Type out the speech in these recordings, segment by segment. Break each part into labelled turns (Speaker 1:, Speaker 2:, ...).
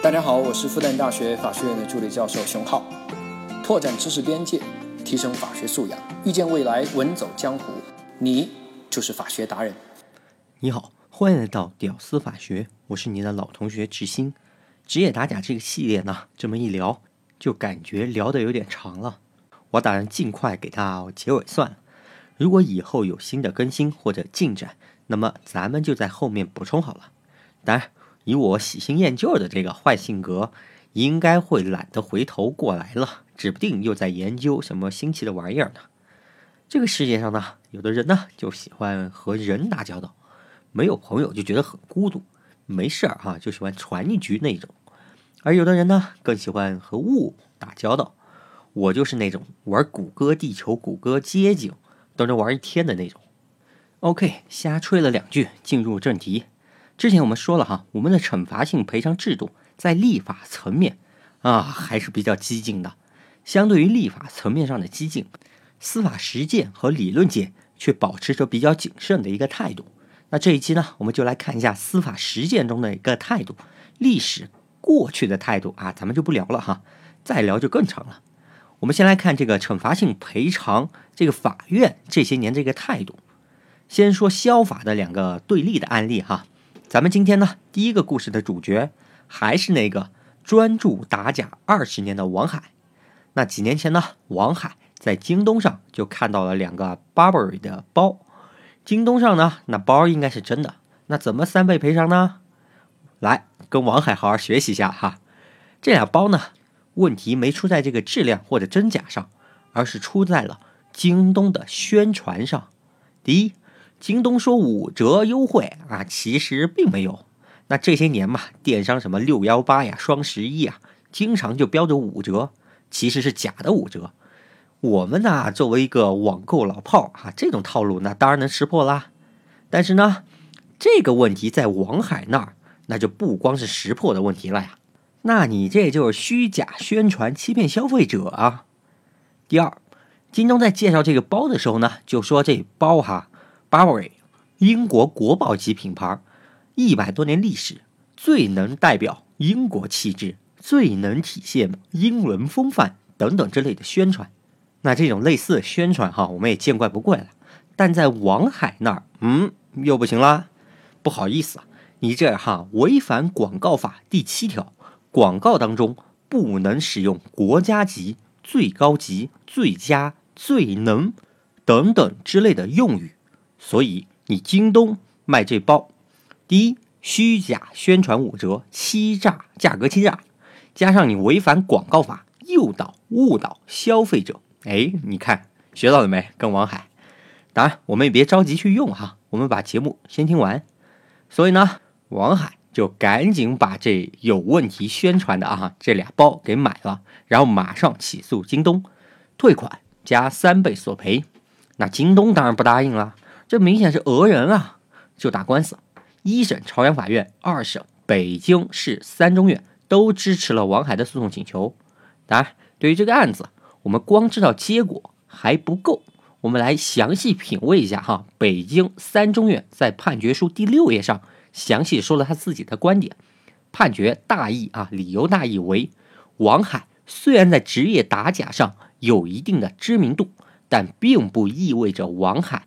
Speaker 1: 大家好，我是复旦大学法学院的助理教授熊浩，拓展知识边界，提升法学素养，遇见未来，稳走江湖。你就是法学达人。
Speaker 2: 你好，欢迎来到屌丝法学，我是你的老同学志新。职业打假这个系列呢，这么一聊，就感觉聊得有点长了。我打算尽快给它结尾算了。如果以后有新的更新或者进展，那么咱们就在后面补充好了。当然。以我喜新厌旧的这个坏性格，应该会懒得回头过来了，指不定又在研究什么新奇的玩意儿呢。这个世界上呢，有的人呢就喜欢和人打交道，没有朋友就觉得很孤独，没事儿哈就喜欢传一局那种；而有的人呢更喜欢和物打交道，我就是那种玩谷歌地球、谷歌街景都能玩一天的那种。OK，瞎吹了两句，进入正题。之前我们说了哈，我们的惩罚性赔偿制度在立法层面啊还是比较激进的。相对于立法层面上的激进，司法实践和理论界却保持着比较谨慎的一个态度。那这一期呢，我们就来看一下司法实践中的一个态度，历史过去的态度啊，咱们就不聊了哈，再聊就更长了。我们先来看这个惩罚性赔偿，这个法院这些年这个态度。先说消法的两个对立的案例哈。咱们今天呢，第一个故事的主角还是那个专注打假二十年的王海。那几年前呢，王海在京东上就看到了两个 Burberry 的包。京东上呢，那包应该是真的。那怎么三倍赔偿呢？来，跟王海好好学习一下哈。这俩包呢，问题没出在这个质量或者真假上，而是出在了京东的宣传上。第一。京东说五折优惠啊，其实并没有。那这些年嘛，电商什么六幺八呀、双十一啊，经常就标着五折，其实是假的五折。我们呢，作为一个网购老炮啊，这种套路那当然能识破啦。但是呢，这个问题在王海那儿，那就不光是识破的问题了呀。那你这就是虚假宣传、欺骗消费者啊。第二，京东在介绍这个包的时候呢，就说这包哈。Burberry，英国国宝级品牌，一百多年历史，最能代表英国气质，最能体现英伦风范等等之类的宣传。那这种类似的宣传哈，我们也见怪不怪了。但在王海那儿，嗯，又不行啦。不好意思啊，你这哈违反广告法第七条，广告当中不能使用国家级、最高级、最佳、最能等等之类的用语。所以你京东卖这包，第一虚假宣传五折，欺诈价格欺诈，加上你违反广告法，诱导误导消费者。哎，你看学到了没？跟王海，当然我们也别着急去用哈，我们把节目先听完。所以呢，王海就赶紧把这有问题宣传的啊这俩包给买了，然后马上起诉京东，退款加三倍索赔。那京东当然不答应了。这明显是讹人啊！就打官司，一审朝阳法院、二审北京市三中院都支持了王海的诉讼请求。当然，对于这个案子，我们光知道结果还不够，我们来详细品味一下哈。北京三中院在判决书第六页上详细说了他自己的观点。判决大意啊，理由大意为：王海虽然在职业打假上有一定的知名度，但并不意味着王海。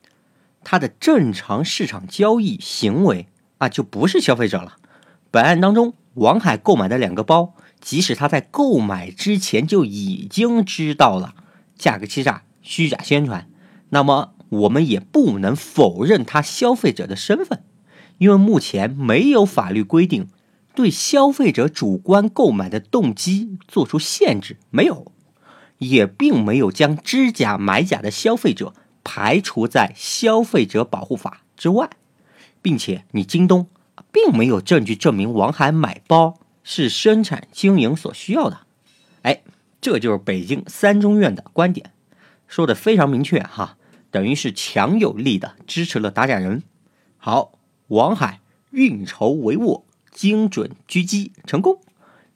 Speaker 2: 他的正常市场交易行为啊，就不是消费者了。本案当中，王海购买的两个包，即使他在购买之前就已经知道了价格欺诈、虚假宣传，那么我们也不能否认他消费者的身份，因为目前没有法律规定对消费者主观购买的动机做出限制，没有，也并没有将知假买假的消费者。排除在消费者保护法之外，并且你京东并没有证据证明王海买包是生产经营所需要的。哎，这就是北京三中院的观点，说的非常明确哈，等于是强有力的支持了打假人。好，王海运筹帷幄，精准狙击成功，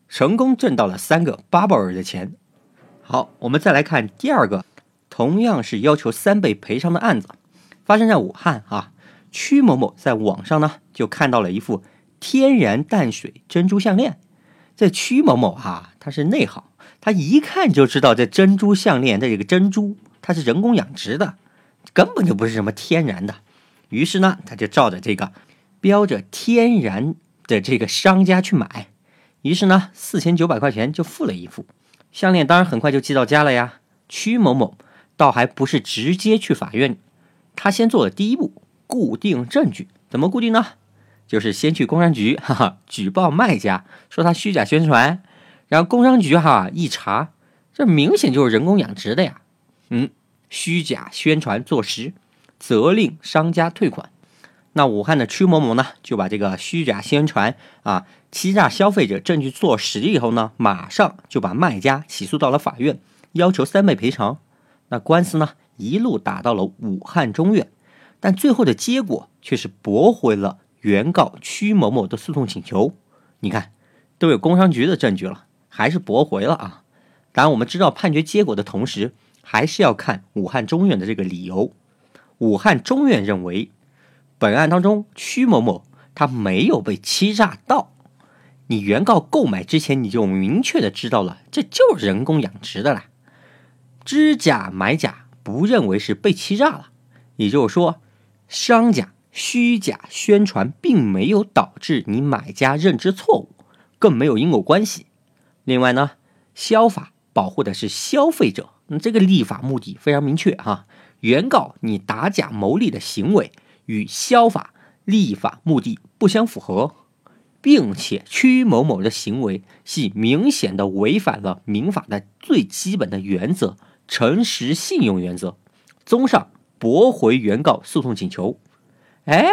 Speaker 2: 成功挣到了三个巴宝儿的钱。好，我们再来看第二个。同样是要求三倍赔偿的案子，发生在武汉啊。曲某某在网上呢就看到了一副天然淡水珍珠项链，这曲某某哈，他是内行，他一看就知道这珍珠项链的这个珍珠，它是人工养殖的，根本就不是什么天然的。于是呢，他就照着这个标着天然的这个商家去买。于是呢，四千九百块钱就付了一副，项链当然很快就寄到家了呀。曲某某倒还不是直接去法院，他先做了第一步，固定证据。怎么固定呢？就是先去工商局，哈哈，举报卖家说他虚假宣传，然后工商局哈一查，这明显就是人工养殖的呀，嗯，虚假宣传坐实，责令商家退款。那武汉的屈某某呢，就把这个虚假宣传啊、欺诈消费者证据坐实以后呢，马上就把卖家起诉到了法院，要求三倍赔偿。那官司呢，一路打到了武汉中院，但最后的结果却是驳回了。原告曲某某的诉讼请求，你看都有工商局的证据了，还是驳回了啊？当然，我们知道判决结果的同时，还是要看武汉中院的这个理由。武汉中院认为，本案当中曲某某他没有被欺诈到，你原告购买之前你就明确的知道了，这就是人工养殖的啦，知假买假不认为是被欺诈了，也就是说，商家。虚假宣传并没有导致你买家认知错误，更没有因果关系。另外呢，消法保护的是消费者，那这个立法目的非常明确哈。原告你打假牟利的行为与消法立法目的不相符合，并且曲某某的行为系明显的违反了民法的最基本的原则——诚实信用原则。综上，驳回原告诉讼请求。哎，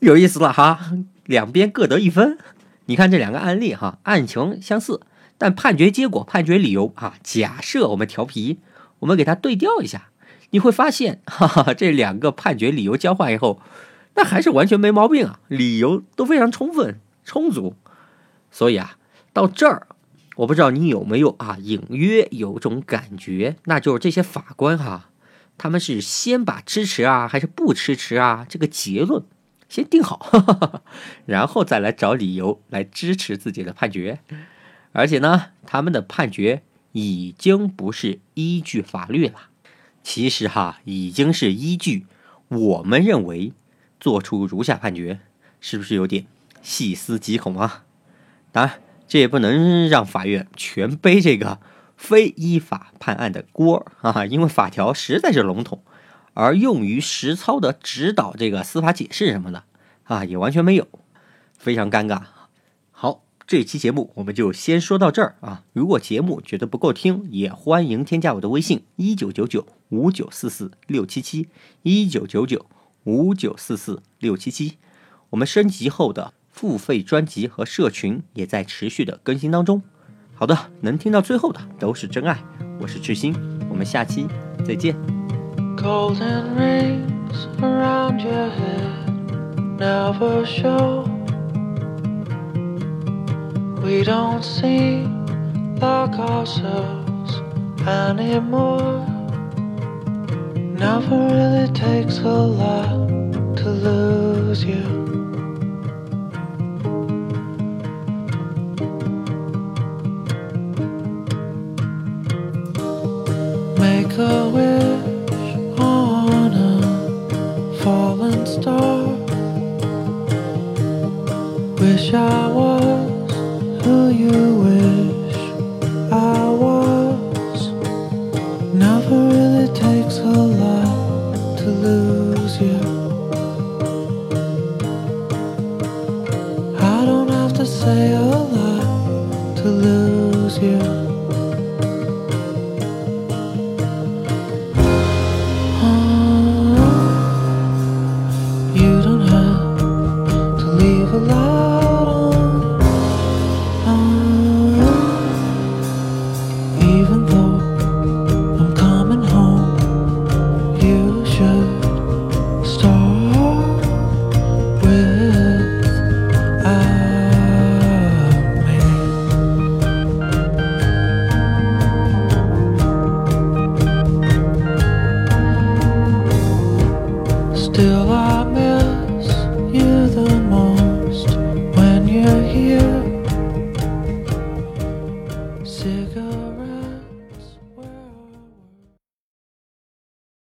Speaker 2: 有意思了哈，两边各得一分。你看这两个案例哈，案情相似，但判决结果、判决理由啊，假设我们调皮，我们给它对调一下，你会发现，哈哈，这两个判决理由交换以后，那还是完全没毛病啊，理由都非常充分充足。所以啊，到这儿，我不知道你有没有啊，隐约有种感觉，那就是这些法官哈。他们是先把支持啊还是不支持啊这个结论先定好，然后再来找理由来支持自己的判决。而且呢，他们的判决已经不是依据法律了，其实哈已经是依据我们认为做出如下判决，是不是有点细思极恐啊？当然，这也不能让法院全背这个。非依法判案的锅啊，因为法条实在是笼统，而用于实操的指导这个司法解释什么的啊，也完全没有，非常尴尬。好，这期节目我们就先说到这儿啊。如果节目觉得不够听，也欢迎添加我的微信：一九九九五九四四六七七一九九九五九四四六七七。我们升级后的付费专辑和社群也在持续的更新当中。好的，能听到最后的都是真爱。我是志新，我们下期再见。a the
Speaker 1: little